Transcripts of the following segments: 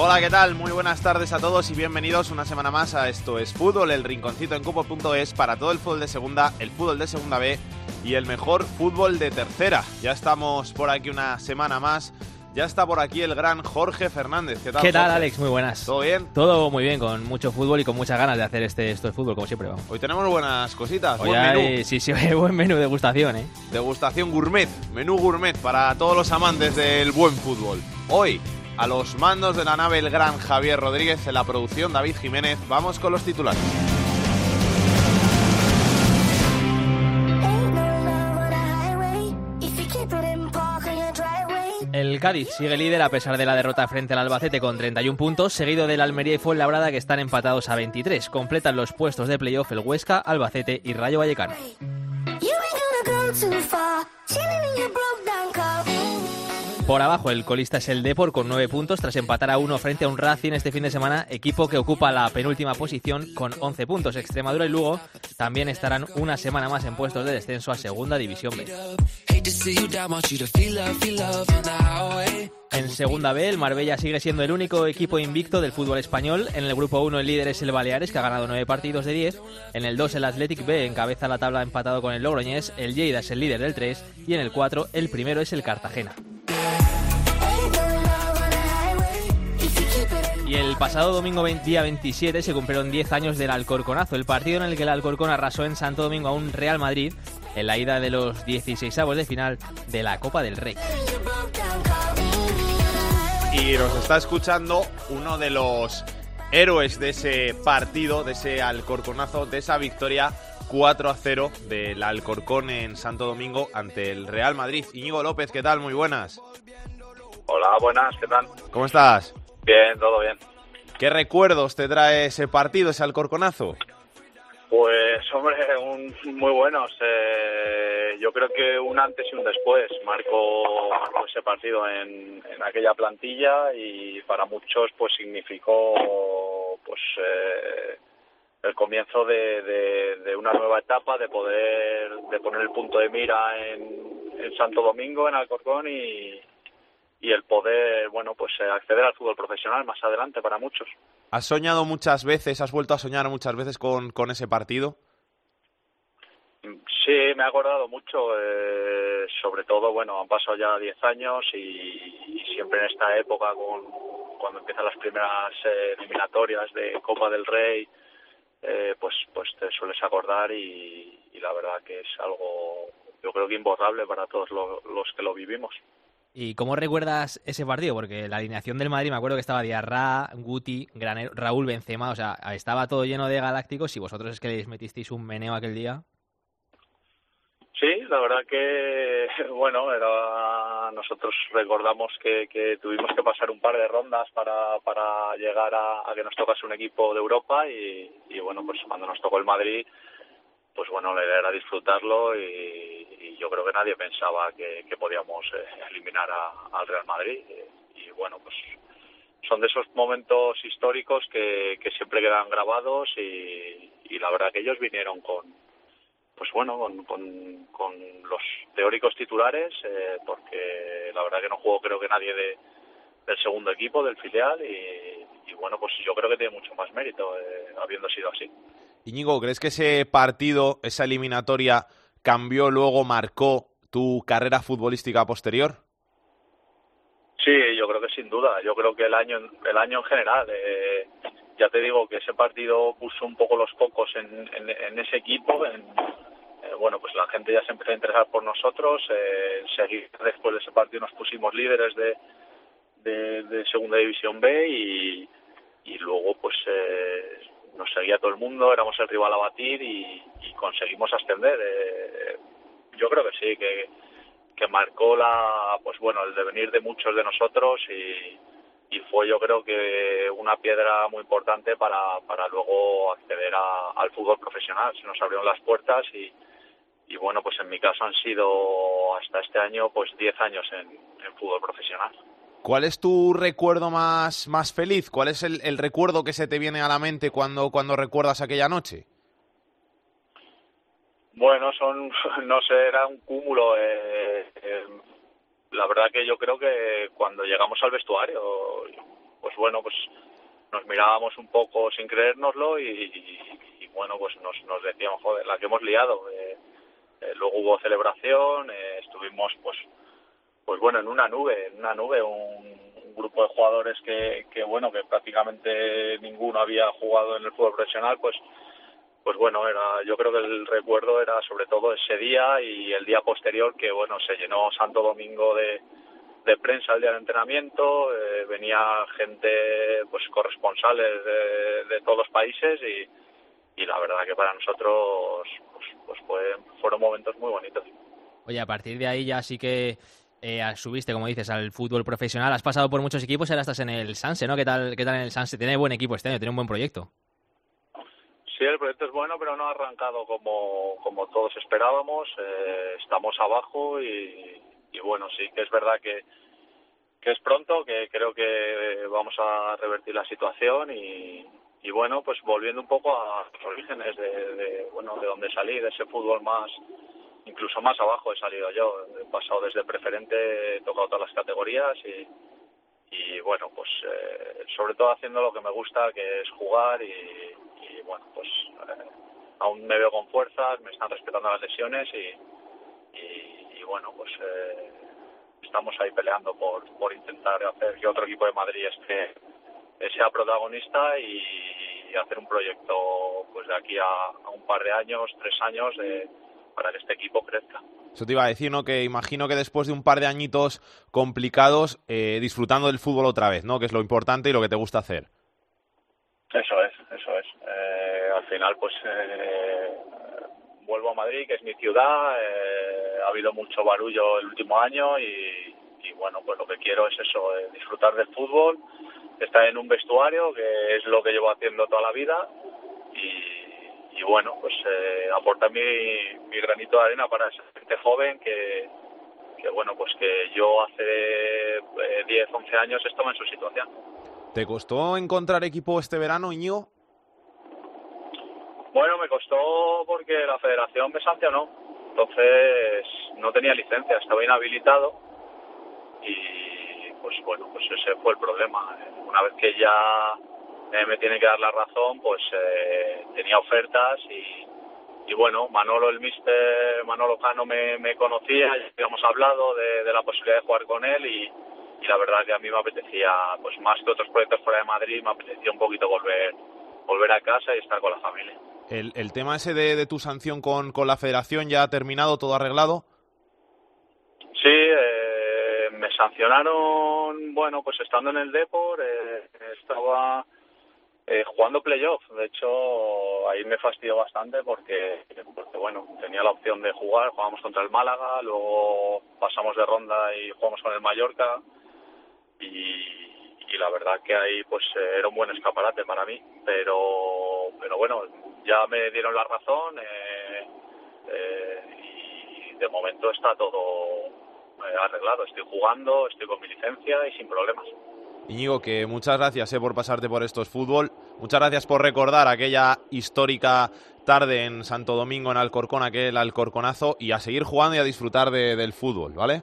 Hola, ¿qué tal? Muy buenas tardes a todos y bienvenidos una semana más a Esto es Fútbol, el rinconcito en cupo.es para todo el fútbol de segunda, el fútbol de segunda B y el mejor fútbol de tercera. Ya estamos por aquí una semana más. Ya está por aquí el gran Jorge Fernández. ¿Qué tal? ¿Qué tal, Jorge? Alex? Muy buenas. ¿Todo bien? Todo muy bien, con mucho fútbol y con muchas ganas de hacer este esto de fútbol, como siempre. Vamos. Hoy tenemos buenas cositas. Hoy buen hay- menú. sí, sí, buen menú de gustación, ¿eh? Degustación gourmet, menú gourmet para todos los amantes del buen fútbol. Hoy, a los mandos de la nave el gran Javier Rodríguez, en la producción David Jiménez, vamos con los titulares. El Cádiz sigue líder a pesar de la derrota frente al Albacete con 31 puntos, seguido del Almería y Fuenlabrada que están empatados a 23. Completan los puestos de playoff el Huesca, Albacete y Rayo Vallecano. Por abajo, el colista es el Depor con 9 puntos tras empatar a 1 frente a un Racing este fin de semana, equipo que ocupa la penúltima posición con 11 puntos. Extremadura y Lugo también estarán una semana más en puestos de descenso a Segunda División B. En Segunda B, el Marbella sigue siendo el único equipo invicto del fútbol español. En el grupo 1 el líder es el Baleares, que ha ganado 9 partidos de 10. En el 2 el Athletic B encabeza la tabla empatado con el Logroñés. El Lleida es el líder del 3. Y en el 4 el primero es el Cartagena. Y el pasado domingo 20 día 27 se cumplieron 10 años del Alcorconazo, el partido en el que el Alcorcón arrasó en Santo Domingo a un Real Madrid en la ida de los 16avos de final de la Copa del Rey. Y nos está escuchando uno de los héroes de ese partido, de ese Alcorconazo, de esa victoria 4 a 0 del Alcorcón en Santo Domingo ante el Real Madrid. Íñigo López, ¿qué tal? Muy buenas. Hola, buenas, ¿qué tal? ¿Cómo estás? Bien, todo bien. ¿Qué recuerdos te trae ese partido, ese Alcorconazo? Pues, hombre, un, muy buenos. Eh, yo creo que un antes y un después marcó, marcó ese partido en, en aquella plantilla y para muchos pues significó pues eh, el comienzo de, de- de una nueva etapa, de poder de poner el punto de mira en, en Santo Domingo, en Alcorcón y, y el poder, bueno, pues eh, acceder al fútbol profesional más adelante para muchos. ¿Has soñado muchas veces, has vuelto a soñar muchas veces con, con ese partido? Sí, me he acordado mucho, eh, sobre todo, bueno, han pasado ya 10 años y, y siempre en esta época, con, cuando empiezan las primeras eh, eliminatorias de Copa del Rey, eh, pues, pues te sueles acordar y, y la verdad que es algo, yo creo que imborrable para todos lo- los que lo vivimos. ¿Y cómo recuerdas ese partido? Porque la alineación del Madrid me acuerdo que estaba Diarra, Guti, Granero, Raúl Benzema, o sea, estaba todo lleno de galácticos y vosotros es que les metisteis un meneo aquel día. Sí, la verdad que, bueno, era, nosotros recordamos que, que tuvimos que pasar un par de rondas para, para llegar a, a que nos tocase un equipo de Europa y, y, bueno, pues cuando nos tocó el Madrid, pues bueno, la idea era disfrutarlo y, yo creo que nadie pensaba que, podíamos eh, eliminar a- al Real Madrid y, bueno, pues son de esos momentos históricos que, siempre quedan grabados y, y la verdad que ellos vinieron con, pues bueno, con, con, con los teóricos titulares, eh, porque la verdad que no jugó creo que nadie de, del segundo equipo, del filial, y, y bueno, pues yo creo que tiene mucho más mérito, eh, habiendo sido así. Íñigo, ¿crees que ese partido, esa eliminatoria, cambió, luego marcó tu carrera futbolística posterior? Sí, yo creo que sin duda. Yo creo que el año, el año en general, eh, ya te digo que ese partido puso un poco los focos en, en, en ese equipo. En, eh, bueno, pues la gente ya se empezó a interesar por nosotros. Eh, después de ese partido, nos pusimos líderes de, de, de Segunda División B y, y luego, pues eh, nos seguía todo el mundo. Éramos el rival a batir y, conseguimos ascender. Eh, yo creo que sí, que que marcó la pues bueno el devenir de muchos de nosotros y, y fue yo creo que una piedra muy importante para, para luego acceder al fútbol profesional. Se nos abrieron las puertas y, y bueno, pues en mi caso han sido hasta este año pues 10 años en fútbol profesional. ¿Cuál es tu recuerdo más, más feliz? ¿Cuál es el, recuerdo que se te viene a la mente cuando, cuando recuerdas aquella noche? Bueno, son, no sé, era un cúmulo. eh, eh, la verdad que yo creo que cuando llegamos al vestuario, pues bueno, pues nos mirábamos un poco sin creérnoslo y, y- y, bueno, pues nos, nos decíamos, joder, la que hemos liado. Eh, eh, luego hubo celebración, eh, estuvimos pues pues bueno, en una nube, en una nube, un, grupo de jugadores que, que bueno, que prácticamente ninguno había jugado en el fútbol profesional, pues pues bueno, era, yo creo que el recuerdo era sobre todo ese día y el día posterior que bueno, se llenó Santo Domingo de, de prensa el día del entrenamiento, eh, venía gente, pues corresponsales de, de todos los países y, y la verdad que para nosotros pues, pues fue, fueron momentos muy bonitos. Oye, a partir de ahí ya sí que eh, subiste, como dices, al fútbol profesional. Has pasado por muchos equipos, ahora estás en el Sanse, ¿no? ¿Qué tal, qué tal en el Sanse? Tiene buen equipo este año, tiene un buen proyecto. Sí, el proyecto es bueno, pero no ha arrancado como, como todos esperábamos. Eh, estamos abajo y, y bueno, sí que es verdad que, que es pronto, que creo que vamos a revertir la situación y, y bueno, pues volviendo un poco a los orígenes de, de, bueno, de donde salí, de ese fútbol más, incluso más abajo he salido yo. He pasado desde preferente, he tocado todas las categorías y, y bueno, pues eh, sobre todo haciendo lo que me gusta, que es jugar y, y, bueno, pues eh, aún me veo con fuerzas, me están respetando las lesiones y, y, y bueno, pues eh, estamos ahí peleando por, por intentar hacer que otro equipo de Madrid esté, sea protagonista y, hacer un proyecto pues de aquí a, a un par de años, tres años, eh, para que este equipo crezca. Eso te iba a decir, ¿no? Que imagino que después de un par de añitos complicados, eh, disfrutando del fútbol otra vez, ¿no? Que es lo importante y lo que te gusta hacer. Eso es, eso es. Eh, al final, pues eh, vuelvo a Madrid, que es mi ciudad. eh, ha habido mucho barullo el último año y, y bueno, pues lo que quiero es eso, eh, disfrutar del fútbol, estar en un vestuario, que es lo que llevo haciendo toda la vida y, y bueno, pues eh, aportar mi, mi granito de arena para esa gente joven que, que bueno, pues que yo hace eh, 10, 11 años estaba en su situación. ¿Te costó encontrar equipo este verano, Íñigo? Bueno, me costó porque la federación me sancionó. Entonces no tenía licencia, estaba inhabilitado y pues bueno, pues ese fue el problema. Una vez que ya eh, me tiene que dar la razón, pues eh, tenía ofertas y, y bueno, Manolo, el mister Manolo Cano me, me conocía, ya habíamos hablado de, de la posibilidad de jugar con él y, y la verdad que a mí me apetecía, pues más que otros proyectos fuera de Madrid, me apetecía un poquito volver volver a casa y estar con la familia. El, el tema ese de, de tu sanción con, con la federación ya ha terminado, todo arreglado. Sí, eh, me sancionaron, bueno, pues estando en el Depor, eh, estaba eh, jugando playoff. De hecho, ahí me fastidió bastante porque, porque, bueno, tenía la opción de jugar, jugábamos contra el Málaga, luego pasamos de ronda y jugamos con el Mallorca y, la verdad que ahí pues eh, era un buen escaparate para mí, pero, pero bueno, ya me dieron la razón eh, eh, y de momento está todo eh, arreglado. Estoy jugando, estoy con mi licencia y sin problemas. Íñigo, que muchas gracias eh, por pasarte por estos fútbol. Muchas gracias por recordar aquella histórica tarde en Santo Domingo, en Alcorcón, aquel Alcorconazo, y a seguir jugando y a disfrutar de- del fútbol, ¿vale?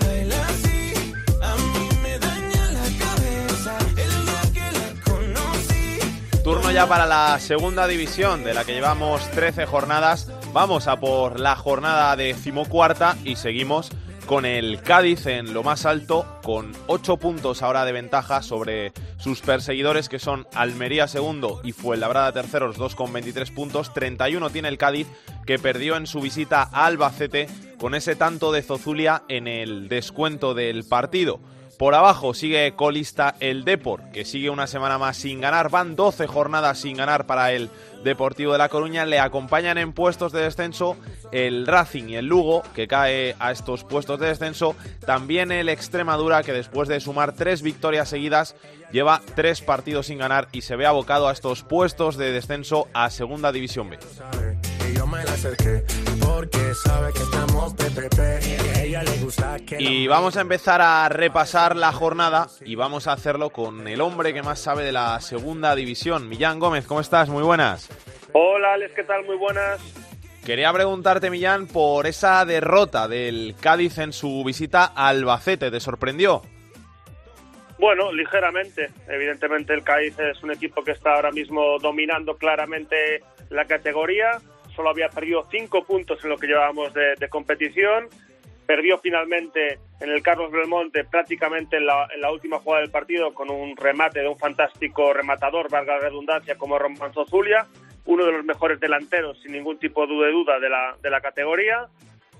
Turno ya para la segunda división, de la que llevamos 13 jornadas. Vamos a por la jornada decimocuarta y seguimos con el Cádiz en lo más alto, con 8 puntos ahora de ventaja sobre sus perseguidores que son Almería segundo y Fuenlabrada tercero, los dos con 23 puntos. 31 tiene el Cádiz que perdió en su visita a Albacete con ese tanto de Zozulia en el descuento del partido. Por abajo sigue colista el Depor, que sigue una semana más sin ganar. Van 12 jornadas sin ganar para el Deportivo de La Coruña. Le acompañan en puestos de descenso el Racing y el Lugo, que cae a estos puestos de descenso. También el Extremadura, que después de sumar tres victorias seguidas, lleva tres partidos sin ganar y se ve abocado a estos puestos de descenso a Segunda División B. Y vamos a empezar a repasar la jornada y vamos a hacerlo con el hombre que más sabe de la segunda división. Millán Gómez, ¿cómo estás? Muy buenas. Hola Alex, ¿qué tal? Muy buenas. Quería preguntarte, Millán, por esa derrota del Cádiz en su visita a Albacete. ¿Te sorprendió? Bueno, ligeramente. Evidentemente el Cádiz es un equipo que está ahora mismo dominando claramente la categoría. Solo había perdido cinco puntos en lo que llevábamos de, competición perdió finalmente en el Carlos Belmonte prácticamente en la, en la, última jugada del partido con un remate de un fantástico rematador, valga la redundancia, como Román Zulia, uno de los mejores delanteros, sin ningún tipo de duda, de la, de la categoría.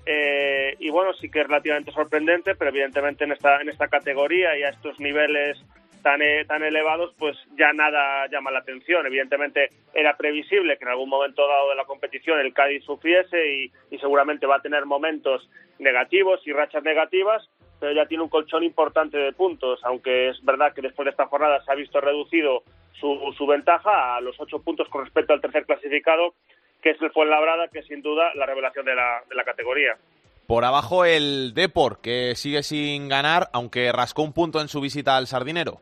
Eh, y bueno, sí que es relativamente sorprendente, pero evidentemente en esta, en esta categoría y a estos niveles tan, eh, tan elevados, pues ya nada llama la atención. Evidentemente era previsible que en algún momento dado de la competición el Cádiz sufriese y, seguramente va a tener momentos negativos y rachas negativas, pero ya tiene un colchón importante de puntos, aunque es verdad que después de esta jornada se ha visto reducido su, su ventaja a los ocho puntos con respecto al tercer clasificado, que es el Fuenlabrada, que es sin duda la revelación de la, de la categoría. Por abajo el Depor, que sigue sin ganar, aunque rascó un punto en su visita al Sardinero.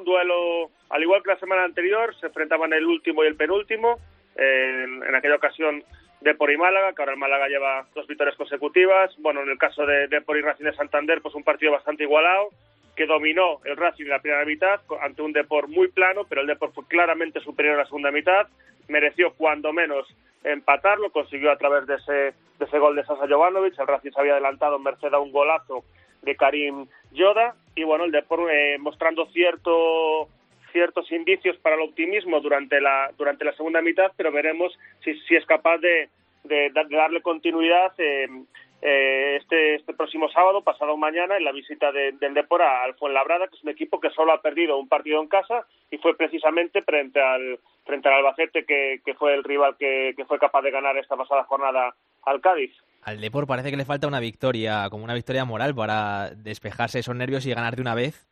Un duelo, al igual que la semana anterior, se enfrentaban el último y el penúltimo. En, en aquella ocasión Depor y Málaga, que ahora el Málaga lleva dos victorias consecutivas. Bueno, en el caso de Depor y Racing de Santander, pues un partido bastante igualado, que dominó el Racing en la primera mitad ante un Depor muy plano, pero el Depor fue claramente superior a la segunda mitad. Mereció cuando menos empatarlo, consiguió a través de ese, de ese gol de Sasa Jovanovic. El Racing se había adelantado en merced a un golazo de Karim Yoda y bueno, el Depor eh, mostrando cierto ciertos indicios para el optimismo durante la durante la segunda mitad, pero veremos si, si es capaz de, de, de darle continuidad eh, eh, este, este próximo sábado, pasado mañana, en la visita de, del Depor al Fuenlabrada, que es un equipo que solo ha perdido un partido en casa y fue precisamente frente al frente al Albacete, que, que fue el rival que, que fue capaz de ganar esta pasada jornada al Cádiz. Al Depor parece que le falta una victoria, como una victoria moral para despejarse esos nervios y ganar de una vez,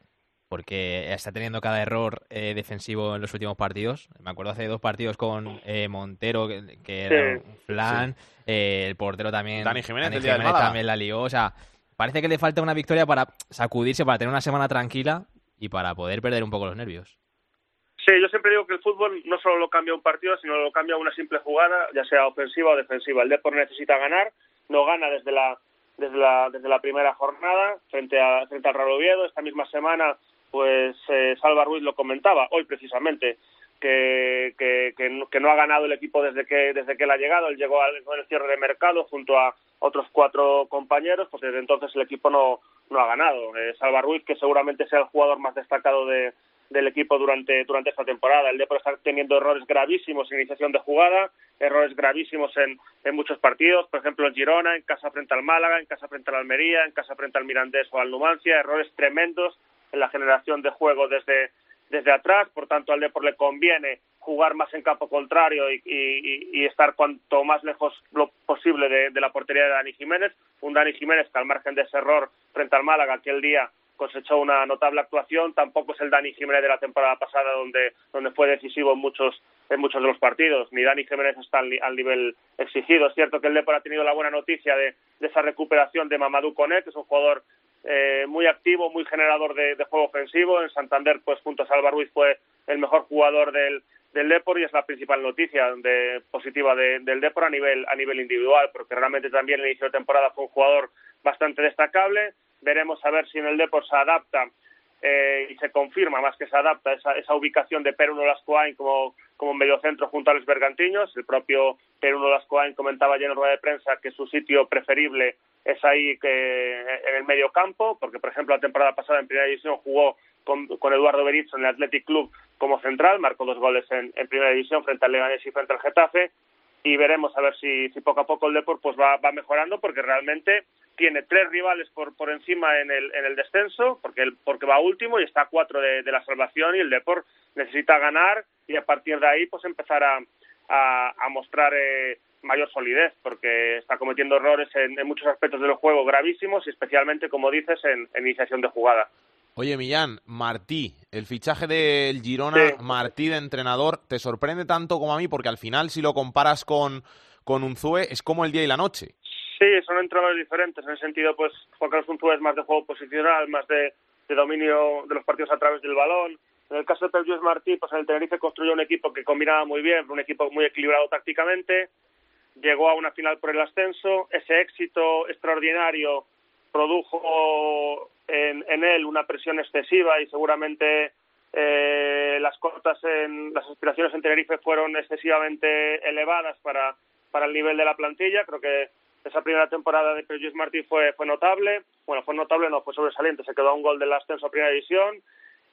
porque está teniendo cada error eh, defensivo en los últimos partidos. Me acuerdo hace dos partidos con eh, Montero, que, que era un flan, Sí. eh, el portero también, Dani Jiménez, Dani también la lió. O sea, parece que le falta una victoria para sacudirse, para tener una semana tranquila y para poder perder un poco los nervios. Sí, yo siempre digo que el fútbol no solo lo cambia un partido, sino lo cambia una simple jugada, ya sea ofensiva o defensiva. El Depor necesita ganar, no gana desde la desde la desde la primera jornada frente a frente al Real Oviedo. Esta misma semana, pues eh, Salva Ruiz lo comentaba hoy precisamente que, que, que, no, ha ganado el equipo desde que desde que él ha llegado. Él llegó al, cierre de mercado junto a otros cuatro compañeros, pues desde entonces el equipo no no ha ganado. Eh, Salva Ruiz, que seguramente sea el jugador más destacado de del equipo durante durante esta temporada. El Depor está teniendo errores gravísimos en iniciación de jugada, errores gravísimos en, en muchos partidos, por ejemplo en Girona, en casa frente al Málaga, en casa frente al Almería, en casa frente al Mirandés o al Numancia, errores tremendos en la generación de juego desde desde atrás, por tanto al Depor le conviene jugar más en campo contrario y, y, y estar cuanto más lejos lo posible de, de la portería de Dani Jiménez, un Dani Jiménez que al margen de ese error frente al Málaga aquel día cosechó una notable actuación, tampoco es el Dani Jiménez de la temporada pasada donde, donde fue decisivo en muchos, en muchos de los partidos, ni Dani Jiménez está al, nivel exigido. Es cierto que el Depor ha tenido la buena noticia de, de esa recuperación de Mamadou Koné, que es un jugador eh, muy activo, muy generador de, juego ofensivo. En Santander, pues junto a Salva Ruiz fue el mejor jugador del, del Depor y es la principal noticia de, positiva de, del Depor a nivel, a nivel individual, porque realmente también el inicio de temporada fue un jugador bastante destacable veremos a ver si en el Depor se adapta eh, y se confirma más que se adapta esa, esa ubicación de Peruno Lascoain como, como mediocentro junto a los bergantiños. El propio Peruno Lascoain comentaba ayer en rueda de prensa que su sitio preferible es ahí que en el medio campo, porque por ejemplo la temporada pasada en primera división jugó con, con Eduardo Berizzo en el Athletic Club como central, marcó dos goles en, en primera división frente al Leganés y frente al Getafe, y veremos a ver si, si poco a poco el Depor pues va, va mejorando, porque realmente tiene tres rivales por, por encima en el, en el descenso, porque, el, porque va último y está a cuatro de, de la salvación, y el Depor necesita ganar y a partir de ahí pues empezar a, a, a mostrar eh, mayor solidez, porque está cometiendo errores en, en, muchos aspectos del juego gravísimos y especialmente, como dices, en, en iniciación de jugada. Oye, Millán, Martí, el fichaje del Girona, sí. Martí de entrenador, ¿te sorprende tanto como a mí? Porque al final, si lo comparas con, con Unzue, es como el día y la noche. Sí, son entrenadores diferentes. En el sentido, pues, Juan Carlos Unzue es más de juego posicional, más de, dominio de los partidos a través del balón. En el caso de Lluís Martí, pues en el Tenerife construyó un equipo que combinaba muy bien, un equipo muy equilibrado tácticamente, llegó a una final por el ascenso, ese éxito extraordinario produjo en, en él una presión excesiva y seguramente eh, las cotas en las aspiraciones en Tenerife fueron excesivamente elevadas para, para el nivel de la plantilla. Creo que esa primera temporada de Pep Martí fue, fue notable. Bueno, fue notable, no, fue sobresaliente. Se quedó a un gol del ascenso a primera división.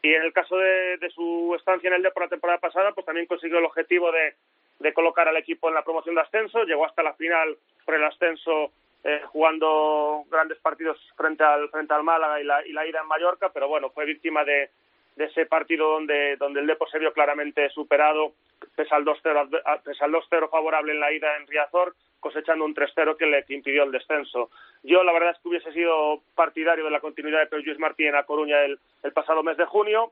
Y en el caso de, de su estancia en el Depor la temporada pasada, pues también consiguió el objetivo de, de colocar al equipo en la promoción de ascenso. Llegó hasta la final por el ascenso eh, jugando grandes partidos frente al frente al Málaga y la, y la ida en Mallorca, pero bueno, fue víctima de, de ese partido donde donde el Depor se vio claramente superado pese al 2-0 pese al 2-0 favorable en la ida en Riazor, cosechando un 3-0 que le impidió el descenso. Yo la verdad es que hubiese sido partidario de la continuidad de Pep Lluís Martí en A Coruña el, el pasado mes de junio,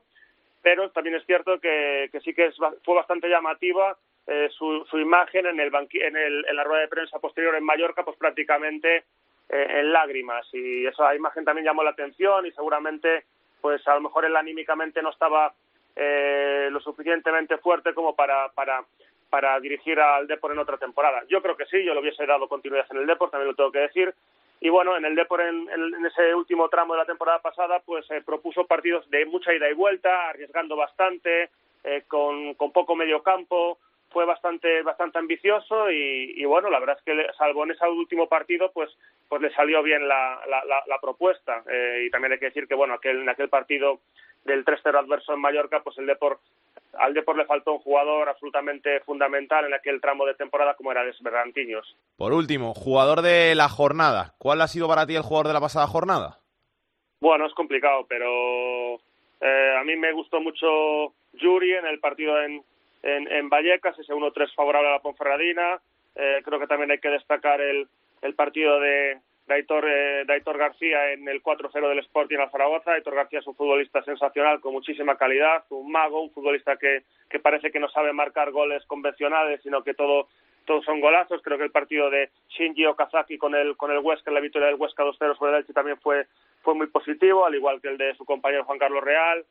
pero también es cierto que, que sí que es, fue bastante llamativa eh, su, su, imagen en, el en, el, en la rueda de prensa posterior en Mallorca, pues prácticamente eh, en lágrimas. Y esa imagen también llamó la atención y seguramente, pues a lo mejor él anímicamente no estaba eh, lo suficientemente fuerte como para, para, para dirigir al Depor en otra temporada. Yo creo que sí, yo le hubiese dado continuidad en el Depor, también lo tengo que decir. Y bueno, en el Depor, en, en ese último tramo de la temporada pasada, pues eh, propuso partidos de mucha ida y vuelta, arriesgando bastante, eh, con, con poco medio campo, fue bastante bastante ambicioso y, y, bueno la verdad es que salvo en ese último partido pues pues le salió bien la, la, la, la propuesta eh, y también hay que decir que bueno aquel en aquel partido del 3-0 adverso en Mallorca pues el Depor al Depor le faltó un jugador absolutamente fundamental en aquel tramo de temporada como era Desberrantiños. Por último, jugador de la jornada. ¿Cuál ha sido para ti el jugador de la pasada jornada? Bueno, es complicado, pero eh, a mí me gustó mucho Yuri en el partido en, en, Vallecas, ese 1-3 favorable a la Ponferradina. Eh, creo que también hay que destacar el, el partido de, de, Aitor, eh, de García en el 4-0 del Sporting al Zaragoza. Aitor García es un futbolista sensacional, con muchísima calidad, un mago, un futbolista que, que parece que no sabe marcar goles convencionales, sino que todo todos son golazos. Creo que el partido de Shinji Okazaki con el, con el Huesca, la victoria del Huesca 2-0 sobre el Elche también fue, fue muy positivo, al igual que el de su compañero Juan Carlos Real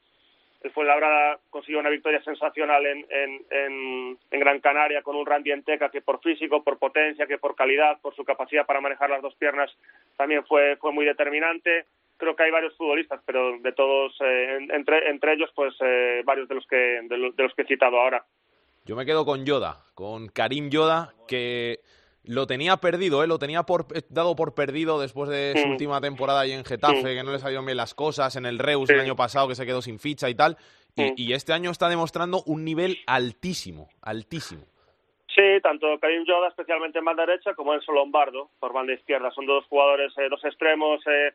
el Fuenlabrada consiguió una victoria sensacional en, en, en, Gran Canaria con un Randy Enteca que por físico, por potencia, que por calidad, por su capacidad para manejar las dos piernas también fue, fue muy determinante. Creo que hay varios futbolistas, pero de todos, eh, entre, entre ellos, pues eh, varios de los, que, de los, de los que he citado ahora. Yo me quedo con Yoda, con Karim Yoda, que lo tenía perdido, ¿eh? lo tenía por, dado por perdido después de su mm. última temporada ahí en Getafe, mm. que no le salieron bien las cosas, en el Reus sí. el año pasado que se quedó sin ficha y tal, y, mm. y, este año está demostrando un nivel altísimo, altísimo. Sí, tanto Karim Yoda, especialmente en banda derecha, como Enzo Lombardo, por banda izquierda. Son dos jugadores, eh, dos extremos, eh,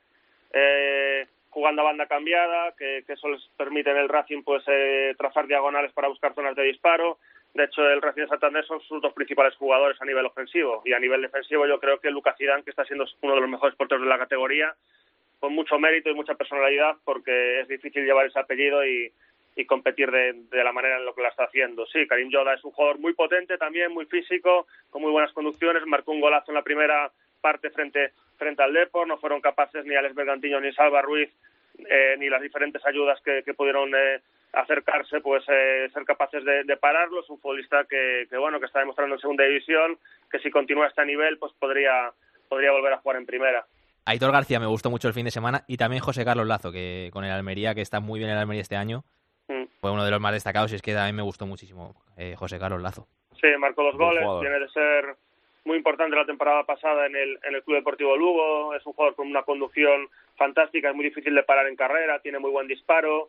eh, jugando a banda cambiada, que, que eso les permite en el Racing pues eh, trazar diagonales para buscar zonas de disparo. De hecho, el Racing de Santander son sus dos principales jugadores a nivel ofensivo. Y a nivel defensivo yo creo que Lucas Zidane, que está siendo uno de los mejores porteros de la categoría, con mucho mérito y mucha personalidad, porque es difícil llevar ese apellido y, y competir de, de, la manera en lo que la está haciendo. Sí, Karim Yoda es un jugador muy potente también, muy físico, con muy buenas conducciones, marcó un golazo en la primera parte frente, frente al Depor, no fueron capaces ni Alex Bergantiño ni Salva Ruiz, eh, ni las diferentes ayudas que, que pudieron eh, acercarse, pues eh, ser capaces de, de pararlo. Es un futbolista que, que, bueno, que está demostrando en segunda división, que si continúa a este nivel, pues podría, podría volver a jugar en primera. Aitor García me gustó mucho el fin de semana y también José Carlos Lazo, que con el Almería, que está muy bien el Almería este año, mm. fue uno de los más destacados y es que también me gustó muchísimo eh, José Carlos Lazo. Sí, marcó dos goles, viene de ser muy importante la temporada pasada en el, en el Club Deportivo Lugo, es un jugador con una conducción fantástica, es muy difícil de parar en carrera, tiene muy buen disparo,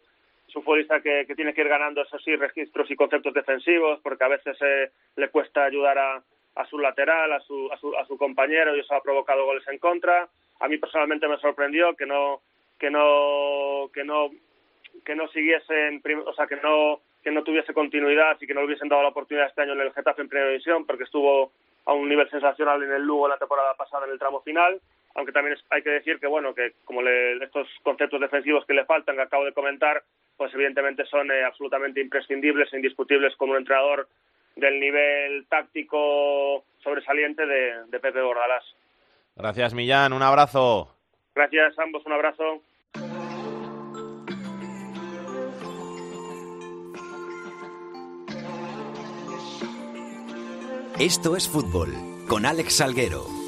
es un futbolista que, tiene que ir ganando, eso sí, registros y conceptos defensivos, porque a veces eh, le cuesta ayudar a, a su lateral, a su, a su, a su compañero, y eso ha provocado goles en contra. A mí personalmente me sorprendió que no, que no, que no, que no siguiesen, o sea, que no, que no tuviese continuidad y que no le hubiesen dado la oportunidad este año en el Getafe en Primera División, porque estuvo a un nivel sensacional en el Lugo la temporada pasada en el tramo final, aunque también hay que decir que bueno que como le, estos conceptos defensivos que le faltan que acabo de comentar, pues evidentemente son eh, absolutamente imprescindibles e indiscutibles con un entrenador del nivel táctico sobresaliente de, de Pepe Bordalás. Gracias, Millán. Un abrazo. Gracias a ambos. Un abrazo. Esto es fútbol con Alex Salguero.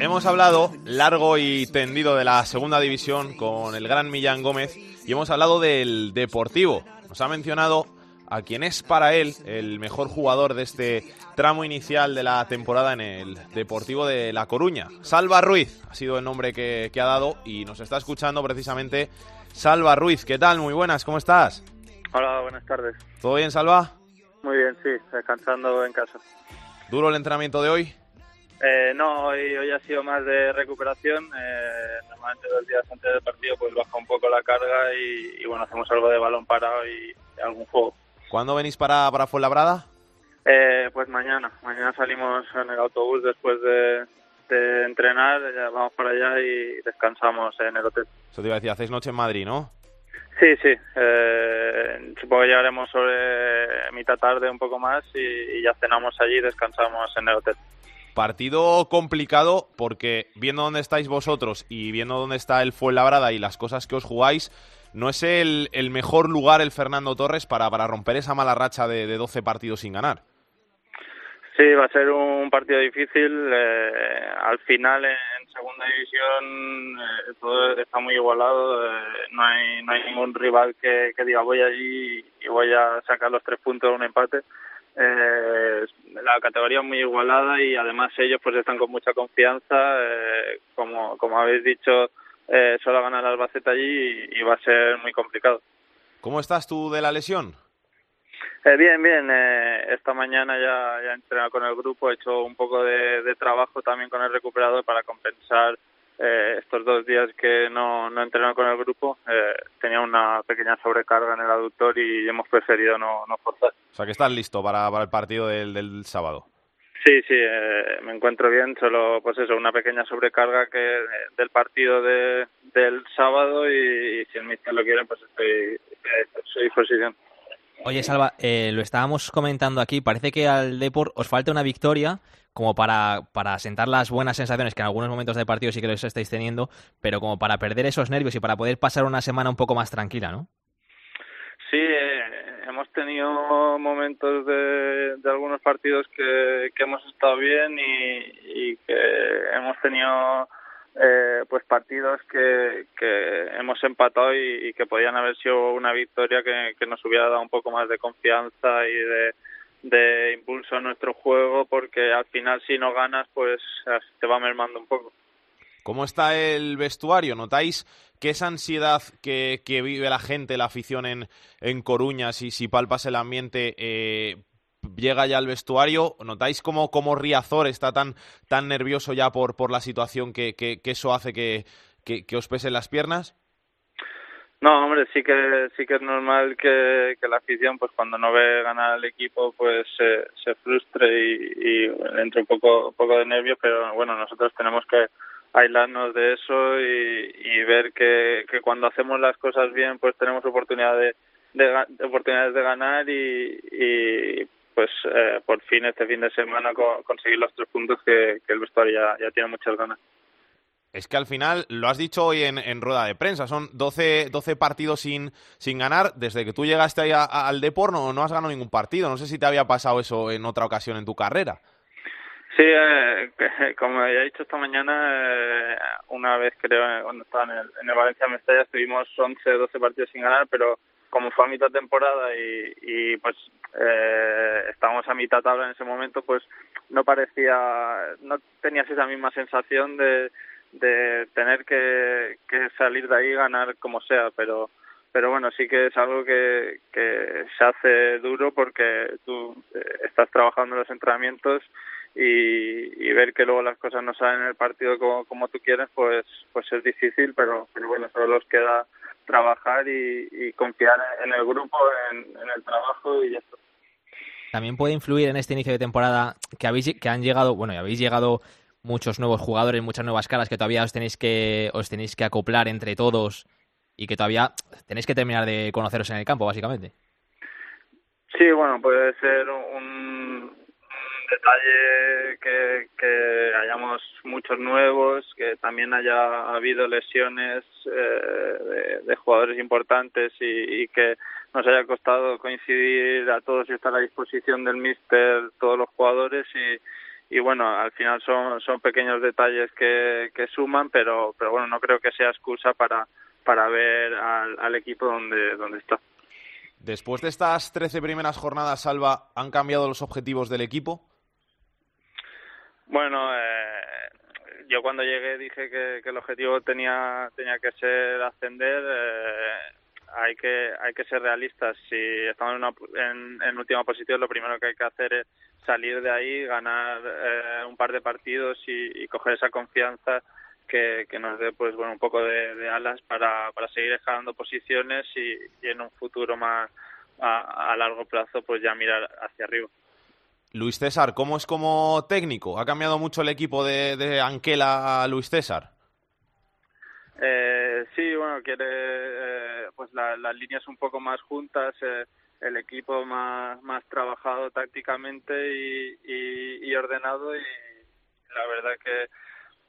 Hemos hablado largo y tendido de la segunda división con el gran Millán Gómez y hemos hablado del Deportivo. Nos ha mencionado a quien es para él el mejor jugador de este tramo inicial de la temporada en el Deportivo de La Coruña. Salva Ruiz ha sido el nombre que, que ha dado y nos está escuchando precisamente Salva Ruiz. ¿Qué tal? Muy buenas, ¿cómo estás? Hola, buenas tardes. ¿Todo bien, Salva? Muy bien, sí, descansando en casa. ¿Duro el entrenamiento de hoy? Eh, no, hoy, hoy ha sido más de recuperación. Eh, normalmente dos días antes del partido pues baja un poco la carga y, y bueno, hacemos algo de balón parado y algún juego. ¿Cuándo venís para, para Fuenlabrada? Eh, pues mañana. Mañana salimos en el autobús después de, de entrenar, ya vamos para allá y descansamos en el hotel. Eso te iba a decir, hacéis noche en Madrid, ¿no? Sí, sí. Eh, supongo que llegaremos sobre mitad tarde, un poco más, y, y ya cenamos allí y descansamos en el hotel. Partido complicado porque viendo dónde estáis vosotros y viendo dónde está el Fuenlabrada y las cosas que os jugáis, no es el, el mejor lugar el Fernando Torres para, para romper esa mala racha de, de 12 partidos sin ganar. Sí, va a ser un partido difícil. Eh, al final, en segunda división, eh, todo está muy igualado. Eh, no hay no hay ningún rival que, diga voy allí y voy a sacar los tres puntos de un empate. Eh, la categoría es muy igualada y además ellos pues están con mucha confianza. Eh, como, como habéis dicho, solo gana el Albacete allí y, y va a ser muy complicado. ¿Cómo estás tú de la lesión? Eh, bien, bien. Eh, esta mañana ya, ya he entrenado con el grupo, he hecho un poco de, de trabajo también con el recuperador para compensar eh, estos dos días que no, no he entrenado con el grupo. Eh, tenía una pequeña sobrecarga en el aductor y hemos preferido no, no forzar. O sea que estás listo para, para el partido del, del sábado. Sí, sí, eh, me encuentro bien, solo pues eso, una pequeña sobrecarga que del partido de, del sábado y, y si el mister lo quiere, pues estoy, estoy a disposición. Oye, Salva, eh, lo estábamos comentando aquí. Parece que al Depor os falta una victoria como para, para sentar las buenas sensaciones que en algunos momentos del partido sí que los estáis teniendo, pero como para perder esos nervios y para poder pasar una semana un poco más tranquila, ¿no? Sí, eh, hemos tenido momentos de, de algunos partidos que, que hemos estado bien y que hemos tenido eh, pues partidos que, que hemos empatado y, y, que podían haber sido una victoria que, que, nos hubiera dado un poco más de confianza y de, de impulso a nuestro juego porque al final si no ganas pues te va mermando un poco. ¿Cómo está el vestuario? ¿Notáis que esa ansiedad que, que vive la gente, la afición en, en Coruña, si, si palpas el ambiente, eh, llega ya al vestuario? ¿Notáis cómo, cómo Riazor está tan, tan nervioso ya por, por la situación que, que, eso hace que, que, que os pesen las piernas? No, hombre, sí que sí que es normal que, la afición, pues cuando no ve ganar al equipo, pues se, se frustre y, y entre un poco, poco de nervios, pero bueno, nosotros tenemos que aislarnos de eso y, ver que, que cuando hacemos las cosas bien, pues tenemos oportunidad de, de, de oportunidades de ganar y, y pues eh, por fin este fin de semana co conseguir los tres puntos que, que el vestuario ya, ya tiene muchas ganas. Es que al final, lo has dicho hoy en, en rueda de prensa, son 12, 12 partidos sin, sin ganar. Desde que tú llegaste ahí a, a, al Depor no, no has ganado ningún partido. No sé si te había pasado eso en otra ocasión en tu carrera. Sí, eh, como ya he dicho esta mañana, eh, una vez creo cuando estaba en el, en el Valencia Mestalla estuvimos 11, 12 partidos sin ganar, pero como fue a mitad temporada y, pues eh, estábamos a mitad tabla en ese momento, pues no parecía, no tenías esa misma sensación de, de tener que, salir de ahí y ganar como sea, pero pero bueno, sí que es algo que, que se hace duro porque tú eh, estás trabajando los entrenamientos y, y ver que luego las cosas no salen en el partido como, como tú quieres, pues pues es difícil, pero, pero bueno, solo nos queda trabajar y, y confiar en el grupo, en, en el trabajo y esto. También puede influir en este inicio de temporada que habéis que han llegado, bueno, y habéis llegado muchos nuevos jugadores, muchas nuevas caras que todavía os tenéis que os tenéis que acoplar entre todos y que todavía tenéis que terminar de conoceros en el campo, básicamente. Sí, bueno, puede ser un, detalle que, hayamos muchos nuevos, que también haya habido lesiones eh, de, jugadores importantes y, que nos haya costado coincidir a todos y estar a disposición del míster todos los jugadores y, y bueno, al final son, son pequeños detalles que, que suman, pero, pero bueno, no creo que sea excusa para, para ver al, al equipo donde, donde está. Después de estas 13 primeras jornadas, Salva, ¿han cambiado los objetivos del equipo? Bueno, eh, yo cuando llegué dije que, el objetivo tenía tenía que ser ascender. Eh, hay que hay que ser realistas. Si estamos en, una, en, en, última posición, lo primero que hay que hacer es salir de ahí, ganar eh, un par de partidos y, y coger esa confianza que, nos dé pues bueno un poco de, alas para, para seguir escalando posiciones y, y en un futuro más a, a largo plazo pues ya mirar hacia arriba. Luis César, ¿cómo es como técnico? ¿Ha cambiado mucho el equipo de, de Anquela a Luis César? Eh, sí, bueno, quiere eh, pues la, las líneas un poco más juntas, eh, el equipo más, más trabajado tácticamente y, y, ordenado y la verdad que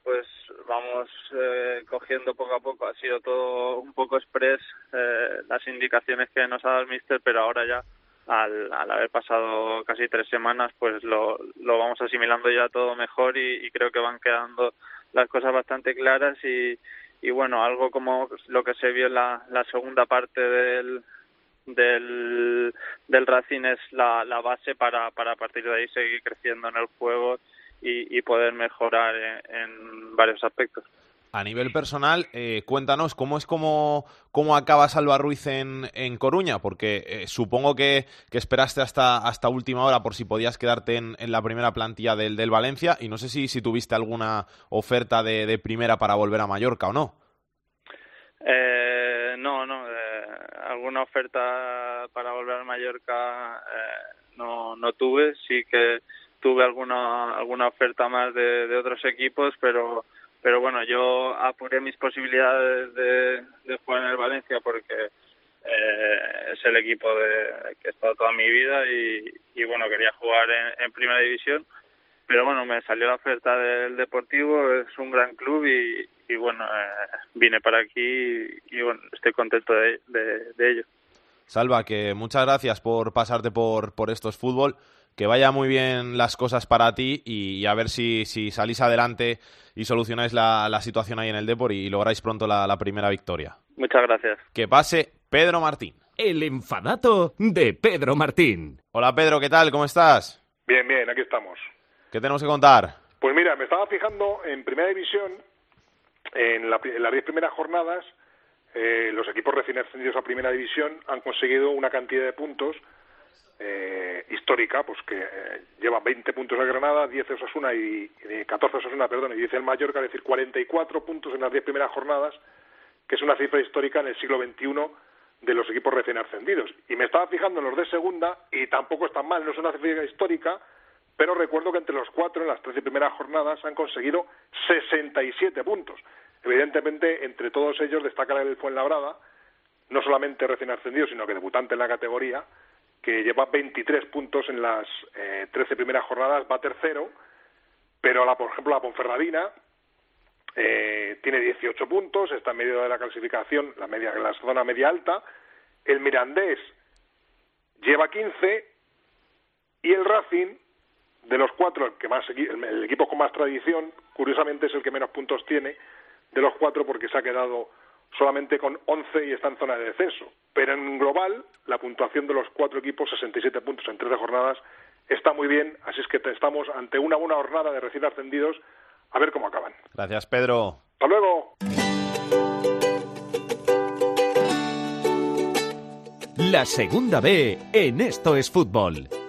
pues vamos eh, cogiendo poco a poco, ha sido todo un poco express eh, las indicaciones que nos ha dado el mister, pero ahora ya al, al haber pasado casi tres semanas, pues lo, lo vamos asimilando ya todo mejor y, creo que van quedando las cosas bastante claras y, y bueno, algo como lo que se vio en la, la segunda parte del, del, Racing es la, la base para, para a partir de ahí seguir creciendo en el juego y, y poder mejorar en varios aspectos. A nivel personal, eh, cuéntanos cómo es cómo, cómo acaba Salva Ruiz en, en Coruña, porque eh, supongo que, que, esperaste hasta, hasta última hora por si podías quedarte en, en la primera plantilla del, del, Valencia y no sé si, si tuviste alguna oferta de, de, primera para volver a Mallorca o no. Eh, no, no, eh, alguna oferta para volver a Mallorca eh, no, no tuve, sí que tuve alguna, alguna oferta más de, de otros equipos, pero pero bueno, yo apuré mis posibilidades de, de jugar en el Valencia porque eh, es el equipo de, que he estado toda mi vida y, y bueno, quería jugar en, primera división, pero bueno, me salió la oferta del Deportivo, es un gran club y, y bueno, eh, vine para aquí y, y, bueno, estoy contento de, de, de ello. Salva, que muchas gracias por pasarte por, por estos fútbol que vaya muy bien las cosas para ti y, y a ver si, si, salís adelante y solucionáis la, la, situación ahí en el Depor y lográis pronto la, la, primera victoria. Muchas gracias. Que pase Pedro Martín. El enfadato de Pedro Martín. Hola Pedro, ¿qué tal? ¿Cómo estás? Bien, bien, aquí estamos. ¿Qué tenemos que contar? Pues mira, me estaba fijando en Primera División, en, la, en las diez primeras jornadas, eh, los equipos recién ascendidos a Primera División han conseguido una cantidad de puntos eh, histórica, pues que eh, lleva 20 puntos el Granada, 10 Osasuna y, y 14 Osasuna, perdón, y 10 el Mallorca, es decir, 44 puntos en las 10 primeras jornadas, que es una cifra histórica en el siglo XXI de los equipos recién ascendidos. Y me estaba fijando en los de segunda y tampoco están mal, no es una cifra histórica, pero recuerdo que entre los cuatro en las 13 primeras jornadas han conseguido 67 puntos. Evidentemente, entre todos ellos destaca el Fuenlabrada, no solamente recién ascendido, sino que debutante en la categoría, que lleva 23 puntos en las eh, 13 primeras jornadas, va tercero, pero la, por ejemplo la Ponferradina eh, tiene 18 puntos, está en medio de la clasificación, la media, la zona media alta, el Mirandés lleva 15 y el Racing de los cuatro, el que más el, el equipo con más tradición, curiosamente es el que menos puntos tiene de los cuatro porque se ha quedado solamente con 11 y está en zona de descenso. Pero en global, la puntuación de los cuatro equipos, 67 puntos en 13 jornadas, está muy bien. Así es que estamos ante una buena jornada de recién ascendidos. A ver cómo acaban. Gracias, Pedro. Hasta luego. La segunda B en Esto es Fútbol.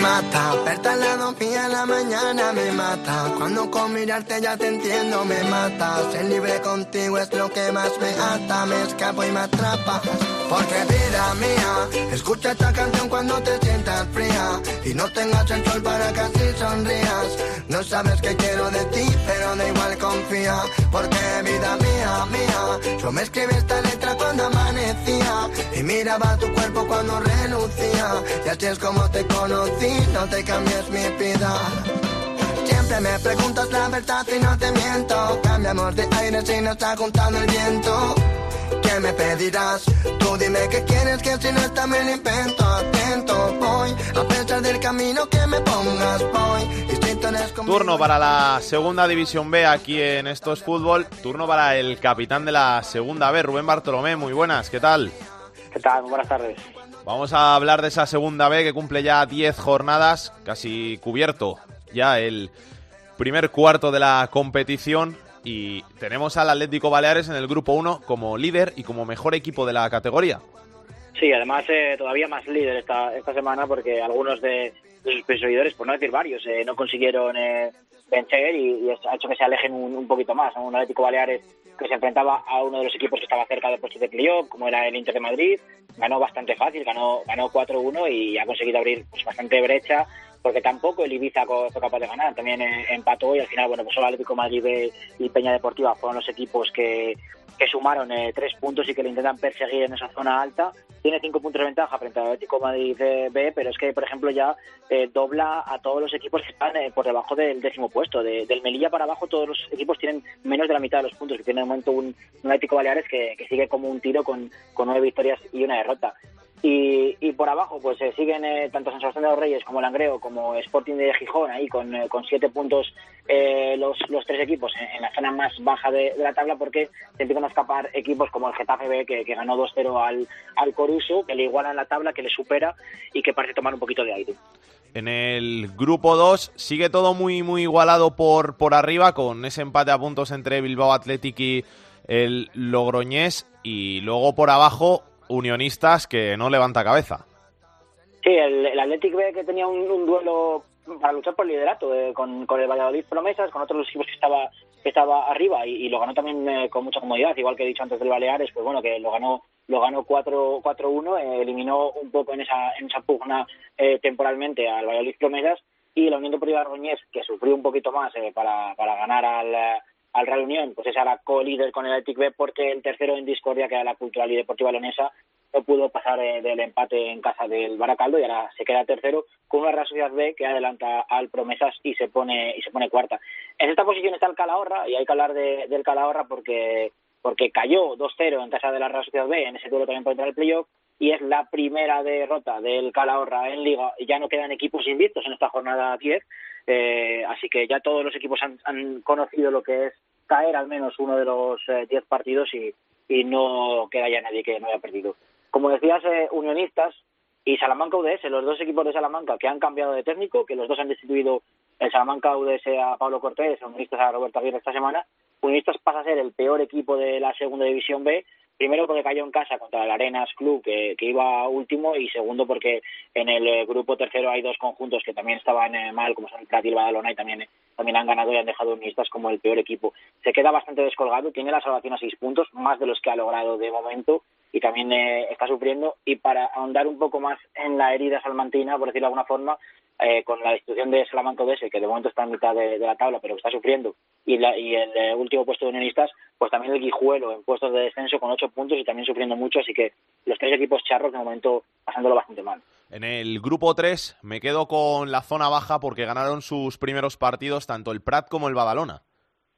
Mata, verte lado mía en la mañana me mata. Cuando con mirarte ya te entiendo me mata. Ser libre contigo es lo que más me ata. Me escapo y me atrapa. Porque vida mía, escucha esta canción cuando te sientas fría. Y no tengas el sol para que así sonrías. No sabes qué quiero de ti, pero da igual confía. Porque vida mía, mía, yo me escribí esta letra cuando amanecía. Y miraba tu cuerpo cuando relucía. Y así es como te conocí, no te cambies mi vida. Siempre me preguntas la verdad y no te miento. Cambiamos de aire si nos está juntando el viento. ¿Qué me pedirás? Tú dime qué quieres que si no está me lo invento. Atento voy, a pesar del camino que me pongas voy. Turno para la segunda división B aquí en Esto es Fútbol. Turno para el capitán de la segunda B, Rubén Bartolomé. Muy buenas, ¿qué tal? ¿Qué tal? Buenas tardes. Vamos a hablar de esa segunda B que cumple ya 10 jornadas, casi cubierto ya el primer cuarto de la competición. Y tenemos al Atlético Baleares en el grupo 1 como líder y como mejor equipo de la categoría. Sí, además eh, todavía más líder esta, esta semana porque algunos de, de sus perseguidores, por no decir varios, eh, no consiguieron eh, vencer y, y ha hecho que se alejen un, un poquito más. Un Atlético Baleares que se enfrentaba a uno de los equipos que estaba cerca del puesto de playoff, como era el Inter de Madrid, ganó bastante fácil, ganó, ganó 4-1 y ha conseguido abrir pues, bastante brecha porque tampoco el Ibiza fue capaz de ganar, también eh, empató y al final, bueno, pues solo Atlético de Madrid y Peña Deportiva fueron los equipos que, que sumaron eh, tres puntos y que le intentan perseguir en esa zona alta. Tiene cinco puntos de ventaja frente al Atlético Madrid eh, B, pero es que, por ejemplo, ya eh, dobla a todos los equipos que están eh, por debajo del décimo puesto. De- del Melilla para abajo, todos los equipos tienen menos de la mitad de los puntos, que tiene de momento un, Atlético Baleares que, sigue como un tiro con nueve victorias y una derrota. Y, por abajo, pues eh, siguen eh, tanto San Sebastián de los Reyes como Langreo, como Sporting de Gijón, ahí con, eh, con siete puntos eh, los, los tres equipos en, la zona más baja de, la tabla, porque se empiezan a escapar equipos como el Getafe que ganó 2-0 al, al Coruso, que le iguala en la tabla, que le supera y que parece tomar un poquito de aire. En el grupo 2 sigue todo muy muy igualado por, por arriba con ese empate a puntos entre Bilbao Athletic y el Logroñés y luego por abajo Unionistas que no levanta cabeza. Sí, el, el Athletic B que tenía un, duelo para luchar por el liderato eh, con, con el Valladolid Promesas, con otros equipos que estaba que estaba arriba y, lo ganó también eh, con mucha comodidad, igual que he dicho antes del Baleares, pues bueno, que lo ganó lo ganó 4 4-1, eh, eliminó un poco en esa en esa pugna eh, temporalmente al Valladolid Promesas y la Unión Deportiva Roñés, que sufrió un poquito más eh, para, para ganar al, al Real Unión, pues es ahora co-líder con el Athletic B porque el tercero en discordia, que era la Cultural y Deportiva Leonesa, no pudo pasar eh, del empate en casa del Baracaldo y ahora se queda tercero con una Real Sociedad B que adelanta al Promesas y se pone y se pone cuarta. En esta posición está el Calahorra y hay que hablar de- del Calahorra porque porque cayó 2-0 en casa de la Real Sociedad B en ese duelo también por entrar al playoff y es la primera derrota del Calahorra en Liga y ya no quedan equipos invictos en esta jornada 10 eh, así que ya todos los equipos han, conocido lo que es caer al menos uno de los eh, 10 partidos y, y no queda ya nadie que no haya perdido. Como decías, eh, Unionistas y Salamanca UDS, los dos equipos de Salamanca que han cambiado de técnico, que los dos han destituido el Salamanca UDS a Pablo Cortés, Unionistas a Roberto Aguirre esta semana. Unionistas pasa a ser el peor equipo de la segunda división B, primero porque cayó en casa contra el Arenas Club, que, iba último, y segundo porque en el eh, grupo tercero hay dos conjuntos que también estaban eh, mal, como son el Prat y el Badalona, y también, eh, también han ganado y han dejado a Unionistas como el peor equipo. Se queda bastante descolgado, tiene la salvación a seis puntos, más de los que ha logrado de momento, y también eh, está sufriendo. Y para ahondar un poco más en la herida salmantina, por decirlo de alguna forma, eh, con la destitución de Salamanca ODS, que de momento está en mitad de, de la tabla, pero que está sufriendo, y, la- y el eh, último puesto de unionistas, pues también el Guijuelo en puestos de descenso con ocho puntos y también sufriendo mucho, así que los tres equipos charros de momento pasándolo bastante mal. En el grupo 3 me quedo con la zona baja porque ganaron sus primeros partidos tanto el Prat como el Badalona.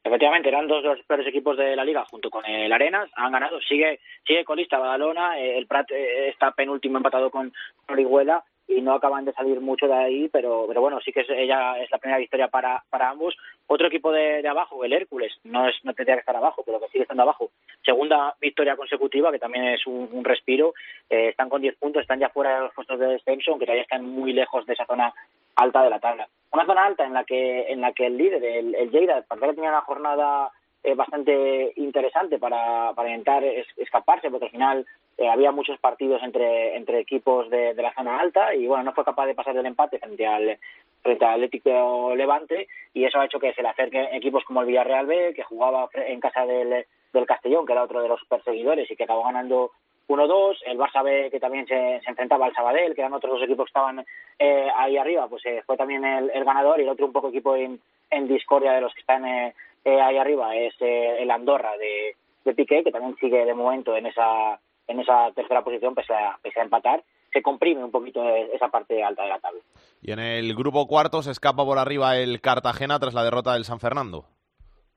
Efectivamente, eran dos de los peores equipos de la liga junto con el Arenas, han ganado, sigue sigue colista Badalona, eh, el Prat eh, está penúltimo empatado con Orihuela y no acaban de salir mucho de ahí, pero, pero bueno, sí que es, ella es la primera victoria para, para ambos. Otro equipo de, abajo, el Hércules, no es no tendría que estar abajo, pero que sigue estando abajo. Segunda victoria consecutiva, que también es un, respiro. Eh, están con 10 puntos, están ya fuera de los puestos de descenso, aunque todavía están muy lejos de esa zona alta de la tabla. Una zona alta en la que en la que el líder, el, el Lleida, que tenía una jornada eh, bastante interesante para, para intentar es, escaparse, porque al final eh, había muchos partidos entre, entre equipos de, de, la zona alta y bueno, no fue capaz de pasar del empate frente al frente al Atlético Levante y eso ha hecho que se le acerquen equipos como el Villarreal B, que jugaba en casa del, del Castellón, que era otro de los perseguidores y que acabó ganando 1-2, el Barça B que también se, enfrentaba al Sabadell, que eran otros dos equipos que estaban eh, ahí arriba, pues eh, fue también el, ganador y el otro un poco equipo en, en discordia de los que están eh, ahí arriba es el Andorra de, de Piqué, que también sigue de momento en esa en esa tercera posición pese a, pese a empatar, se comprime un poquito esa parte alta de la tabla. Y en el grupo cuarto se escapa por arriba el Cartagena tras la derrota del San Fernando.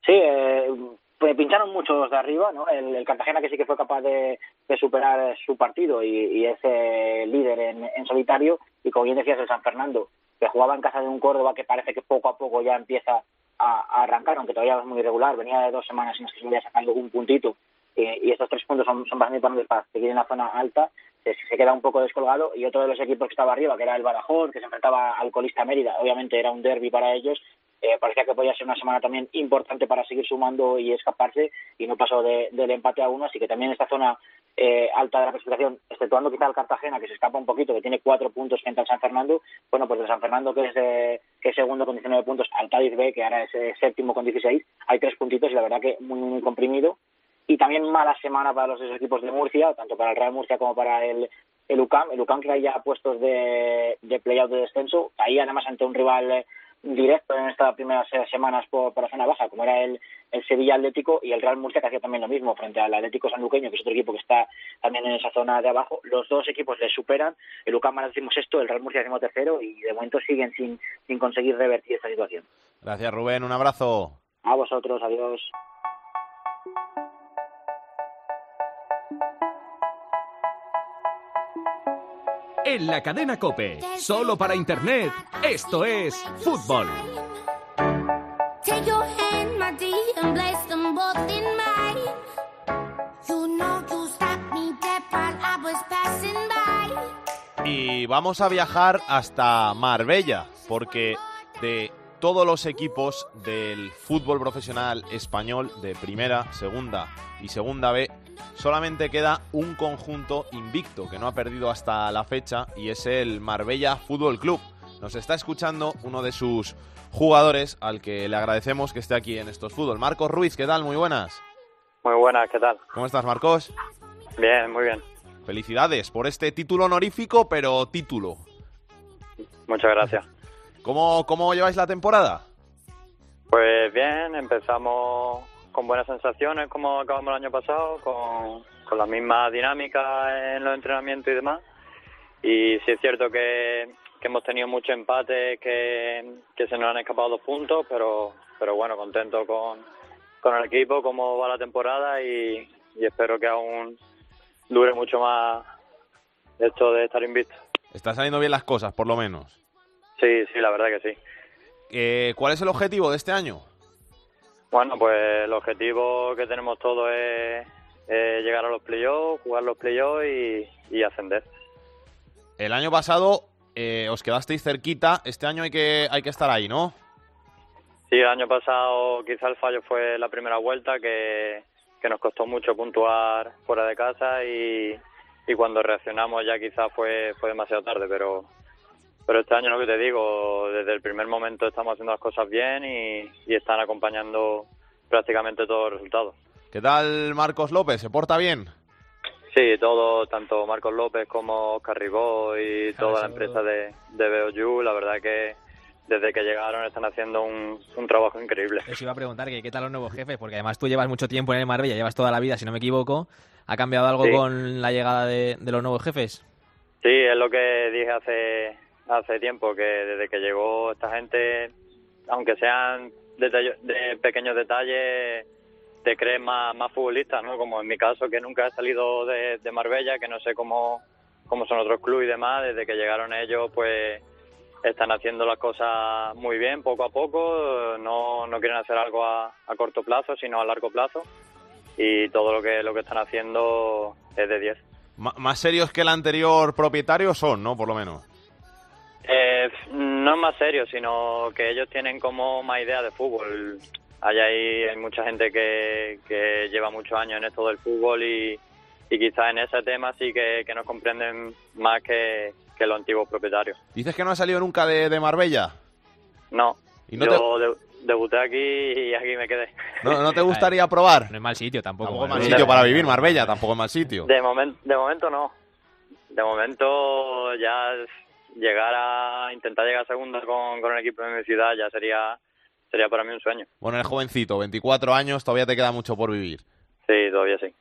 Sí, eh, pues pincharon muchos de arriba, ¿no? El, el, Cartagena que sí que fue capaz de, de superar su partido y, y es eh, líder en, en, solitario y como bien decías el San Fernando que jugaba en casa de un Córdoba que parece que poco a poco ya empieza a, a arrancar, aunque todavía es muy irregular, venía de dos semanas en las que se había sacando un puntito eh, y estos tres puntos son, son bastante importantes para seguir en la zona alta, se, queda un poco descolgado. Y otro de los equipos que estaba arriba, que era el Badajoz, que se enfrentaba al colista Mérida, obviamente era un derby para ellos, eh, parecía que podía ser una semana también importante para seguir sumando y escaparse y no pasó de, del empate a uno, así que también esta zona eh, alta de la clasificación, exceptuando quizá el Cartagena que se escapa un poquito, que tiene cuatro puntos frente al San Fernando, bueno pues el San Fernando que es, de, que es segundo con 19 puntos, al Cádiz B que ahora es eh, séptimo con 16, hay tres puntitos y la verdad que muy, muy comprimido y también mala semana para los dos equipos de Murcia, tanto para el Real Murcia como para el, el UCAM. El UCAM que hay ya puestos de, de playout de descenso, ahí además ante un rival directo en estas primeras semanas por, por la zona baja, como era el, el Sevilla Atlético y el Real Murcia que hacía también lo mismo frente al Atlético Sanluqueño, que es otro equipo que está también en esa zona de abajo. Los dos equipos le superan, el UCAM ahora decimos esto, el Real Murcia decimos tercero y de momento siguen sin, sin conseguir revertir esta situación. Gracias Rubén, un abrazo. A vosotros, adiós. En la cadena Cope, solo para internet, esto es fútbol. Y vamos a viajar hasta Marbella, porque de todos los equipos del fútbol profesional español de primera, segunda y segunda B, solamente queda un conjunto invicto que no ha perdido hasta la fecha y es el Marbella Fútbol Club. Nos está escuchando uno de sus jugadores al que le agradecemos que esté aquí en estos fútbol. Marcos Ruiz, ¿qué tal? Muy buenas. Muy buenas, ¿qué tal? ¿Cómo estás, Marcos? Bien, muy bien. Felicidades por este título honorífico, pero título. Muchas gracias. ¿Cómo, cómo lleváis la temporada? Pues bien, empezamos con buenas sensaciones como acabamos el año pasado, con, con la misma dinámica en los entrenamientos y demás. Y sí es cierto que, que hemos tenido muchos empates, que, que se nos han escapado dos puntos, pero, pero bueno, contento con, con el equipo, cómo va la temporada y, y espero que aún dure mucho más esto de estar invicto. Están saliendo bien las cosas, por lo menos. Sí, sí, la verdad que sí. Eh, ¿Cuál es el objetivo de este año? Bueno, pues el objetivo que tenemos todos es, es llegar a los playoffs, jugar los playoffs y, y, ascender. El año pasado eh, os quedasteis cerquita, este año hay que, hay que estar ahí, ¿no? Sí, el año pasado quizá el fallo fue la primera vuelta que, que nos costó mucho puntuar fuera de casa y, y cuando reaccionamos ya quizá fue, fue demasiado tarde, pero pero este año lo que te digo, desde el primer momento estamos haciendo las cosas bien y, y están acompañando prácticamente todos los resultados. ¿Qué tal Marcos López? ¿Se porta bien? Sí, todo, tanto Marcos López como Oscar Ribó y Claro, toda la empresa de, de BOU, la verdad que desde que llegaron están haciendo un, un trabajo increíble. Os iba a preguntar que qué tal los nuevos jefes, porque además tú llevas mucho tiempo en el Marbella, llevas toda la vida, si no me equivoco. ¿Ha cambiado algo Sí. con la llegada de, de los nuevos jefes? Sí, es lo que dije hace hace tiempo, que desde que llegó esta gente, aunque sean detallo- de pequeños detalles, te crees más, más futbolista, ¿no? Como en mi caso, que nunca he salido de, Marbella, que no sé cómo, cómo son otros clubes y demás. Desde que llegaron ellos, pues están haciendo las cosas muy bien, poco a poco. No, no quieren hacer algo a, corto plazo, sino a largo plazo. Y todo lo que, lo que están haciendo es de 10. Ma- más serios que el anterior propietario son, ¿no? Por lo menos. Eh, no es más serio, sino que ellos tienen como más idea de fútbol. Allá hay, hay mucha gente que, que lleva muchos años en esto del fútbol y, y quizás en ese tema sí que, que nos comprenden más que, que los antiguos propietarios. Dices que no has salido nunca de, de Marbella. No, ¿Y no yo de- debuté aquí y aquí me quedé. ¿No, no te gustaría probar? No es mal sitio tampoco. Tampoco es mal sitio para vivir, Marbella, tampoco es mal sitio. De, momen- de momento no. De momento ya es llegar a intentar llegar a segunda con, con el equipo de mi ciudad ya sería sería para mí un sueño. Bueno, eres jovencito, 24 años, todavía te queda mucho por vivir. Sí, todavía sí.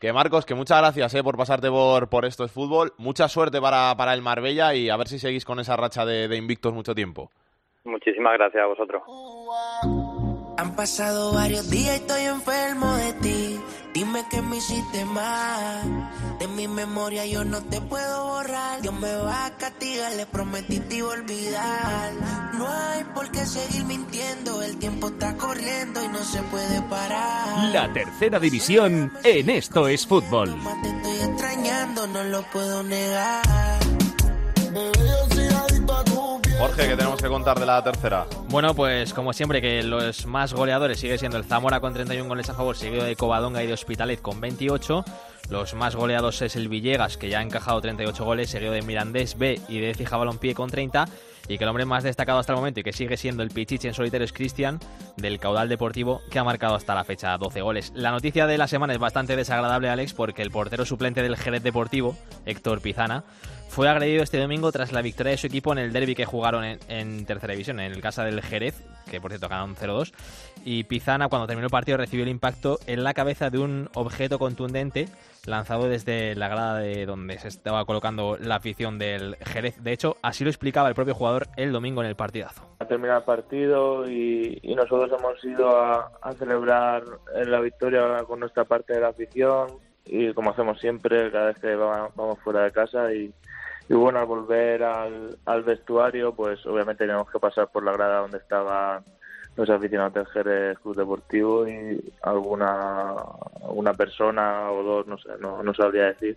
Que Marcos, que muchas gracias eh, por pasarte por, por esto es fútbol. Mucha suerte para, para el Marbella y a ver si seguís con esa racha de, de invictos mucho tiempo. Muchísimas gracias a vosotros. Han pasado varios días y estoy enfermo de ti. Dime que me hiciste mal. De mi memoria yo no te puedo borrar. Dios me va a castigar, le prometí te iba a olvidar. No hay por qué seguir mintiendo. El tiempo está corriendo y no se puede parar. La tercera división en Esto es Fútbol. Te estoy extrañando, no lo puedo negar. Jorge, ¿qué tenemos que contar de la tercera? Bueno, pues como siempre que los más goleadores sigue siendo el Zamora con 31 goles a favor, seguido de Covadonga y de Hospitalet con 28. Los más goleados es el Villegas, que ya ha encajado 38 goles, seguido de Mirandés B y de Fija Balompié con 30. Y que el hombre más destacado hasta el momento y que sigue siendo el Pichichi en solitario es Cristian, del Caudal Deportivo, que ha marcado hasta la fecha 12 goles. La noticia de la semana es bastante desagradable, Alex, porque el portero suplente del Jerez Deportivo, Héctor Pizana, fue agredido este domingo tras la victoria de su equipo en el derby que jugaron en, en tercera división, en el casa del Jerez, que por cierto ganaron 0-2. Y Pizana, cuando terminó el partido, recibió el impacto en la cabeza de un objeto contundente lanzado desde la grada de donde se estaba colocando la afición del Jerez. De hecho, así lo explicaba el propio jugador el domingo en el partidazo. ha terminado el partido y, y nosotros hemos ido a, a celebrar la victoria con nuestra parte de la afición y como hacemos siempre cada vez que va- vamos fuera de casa y, y bueno al volver al, al vestuario pues obviamente tenemos que pasar por la grada donde estaban los aficionados del Jerez Club Deportivo y alguna alguna persona o dos no sé no, no sabría decir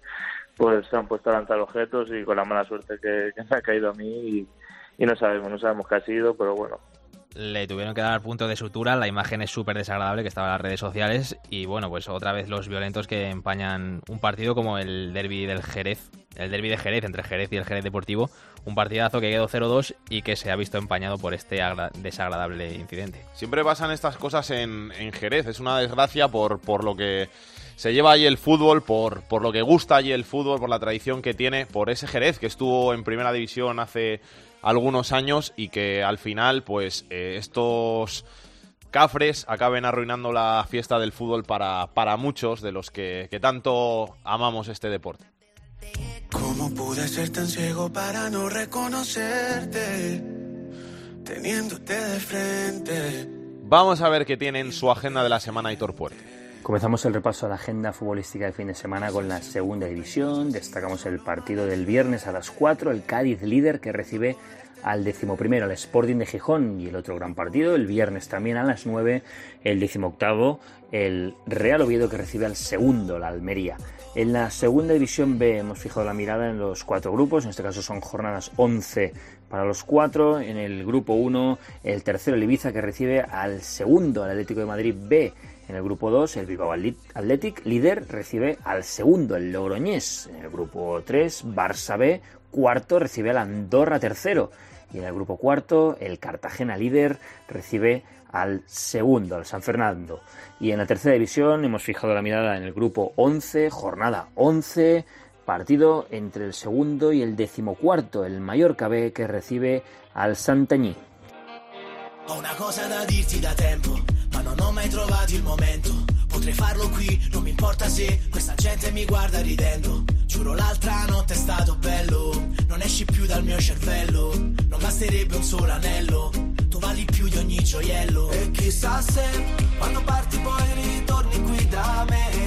pues se han puesto a lanzar objetos y con la mala suerte que, que me ha caído a mí y, y no sabemos, no sabemos qué ha sido, pero bueno. Le tuvieron que dar punto de sutura, la imagen es súper desagradable que estaba en las redes sociales y bueno, pues otra vez los violentos que empañan un partido como el derby del Jerez, el derby de Jerez entre Jerez y el Jerez Deportivo, un partidazo que quedó 0-2 y que se ha visto empañado por este agra- desagradable incidente. Siempre pasan estas cosas en, en Jerez. Es una desgracia por, por lo que se lleva allí el fútbol, por, por lo que gusta allí el fútbol, por la tradición que tiene, por ese Jerez que estuvo en primera división hace algunos años y que al final, pues, eh, estos cafres acaben arruinando la fiesta del fútbol para, para muchos de los que, que tanto amamos este deporte. ¿Cómo pude ser tan ciego para no reconocerte? Teniéndote de frente. Vamos a ver qué tiene en su agenda de la semana Aitor Puerte. Comenzamos el repaso a la agenda futbolística de fin de semana con la segunda división. Destacamos el partido del viernes a las 4, el Cádiz líder que recibe al decimoprimero, al Sporting de Gijón. Y el otro gran partido, el viernes también a las 9, el decimoctavo, el Real Oviedo que recibe al segundo, la Almería. En la segunda división B hemos fijado la mirada en los cuatro grupos, en este caso son jornadas 11 para los cuatro. En el grupo 1, el tercero, el Ibiza, que recibe al segundo, el Atlético de Madrid B. En el grupo 2, el Bilbao Athletic, líder, recibe al segundo, el Logroñés. En el grupo 3, Barça B, cuarto, recibe al Andorra tercero. Y en el grupo cuarto, el Cartagena líder, recibe al segundo, al San Fernando. Y en la tercera división hemos fijado la mirada en el grupo 11, jornada 11, partido entre el segundo y el decimocuarto, el Mallorca B, que recibe al ma non ho mai trovato il momento. Potrei farlo qui, non mi importa se questa gente mi guarda ridendo. Giuro l'altra notte è stato bello, non esci più dal mio cervello. Non basterebbe un solo anello, tu vali più di ogni gioiello. E chissà se quando parti poi ritorni qui da me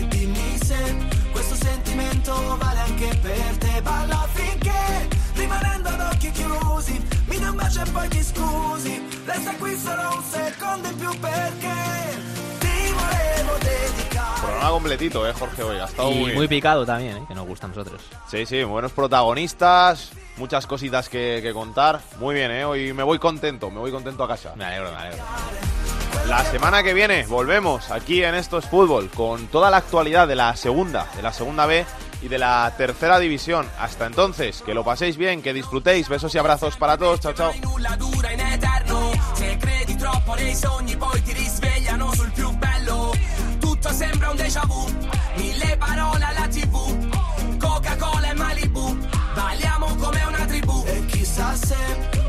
Resta qui solo un secondo in più perché Ti volevo dedicare Programa completito, eh, Jorge, hoy. Ha estado Y muy muy picado también, ¿eh? que nos gusta a nosotros. Sí, sí, buenos protagonistas, muchas cositas que, que contar. Muy bien, ¿eh? Hoy me voy contento, me voy contento a casa. Me alegro, me alegro. La semana que viene volvemos aquí en Esto es Fútbol con toda la actualidad de la segunda, de la segunda B y de la tercera división. Hasta entonces, que lo paséis bien, que disfrutéis. Besos y abrazos para todos. Chao, chao. Credi troppo nei sogni poi ti risvegliano sul più bello. Tutto sembra un déjà vu Mille parole alla tv Coca-Cola e Malibu Balliamo come una tribù. E chissà se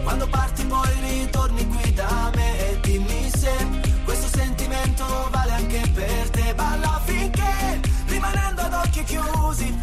quando parti poi ritorni qui da me E dimmi se questo sentimento vale anche per te. Balla finché rimanendo ad occhi chiusi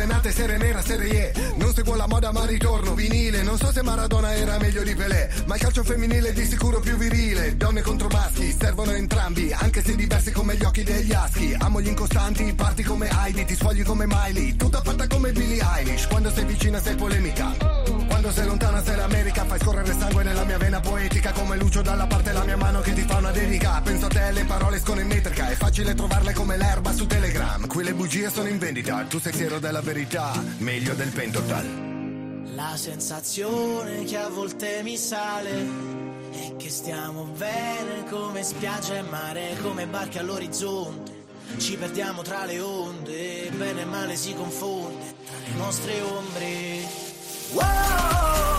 Serenate, serie nera, serie. E Non seguo la moda ma ritorno vinile. Non so se Maradona era meglio di Pelé Ma il calcio femminile è di sicuro più virile. Donne contro maschi, servono entrambi Anche se diversi come gli occhi degli aschi. Amo gli incostanti, parti come Heidi Ti sfogli come Miley, tutta fatta come Billie Eilish Quando sei vicina sei polemica Quando sei lontana sei l'America Fai scorrere sangue nella mia vena poetica Come Lucio dalla parte la mia mano che ti fa una dedica Penso a te le parole escono in metrica È facile trovarle come l'erba su Telegram Qui le bugie sono in vendita Tu sei fiero della verità Meglio del pentotal La sensazione che a volte mi sale è che stiamo bene come spiaggia e mare, come barche all'orizzonte. Ci perdiamo tra le onde, bene e male si confonde tra le nostre ombre. Whoa!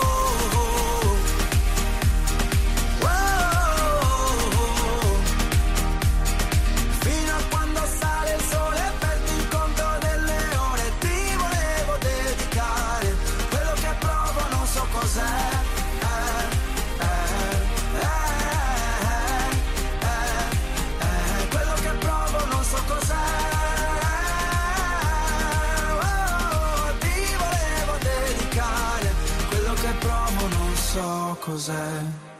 So cos'è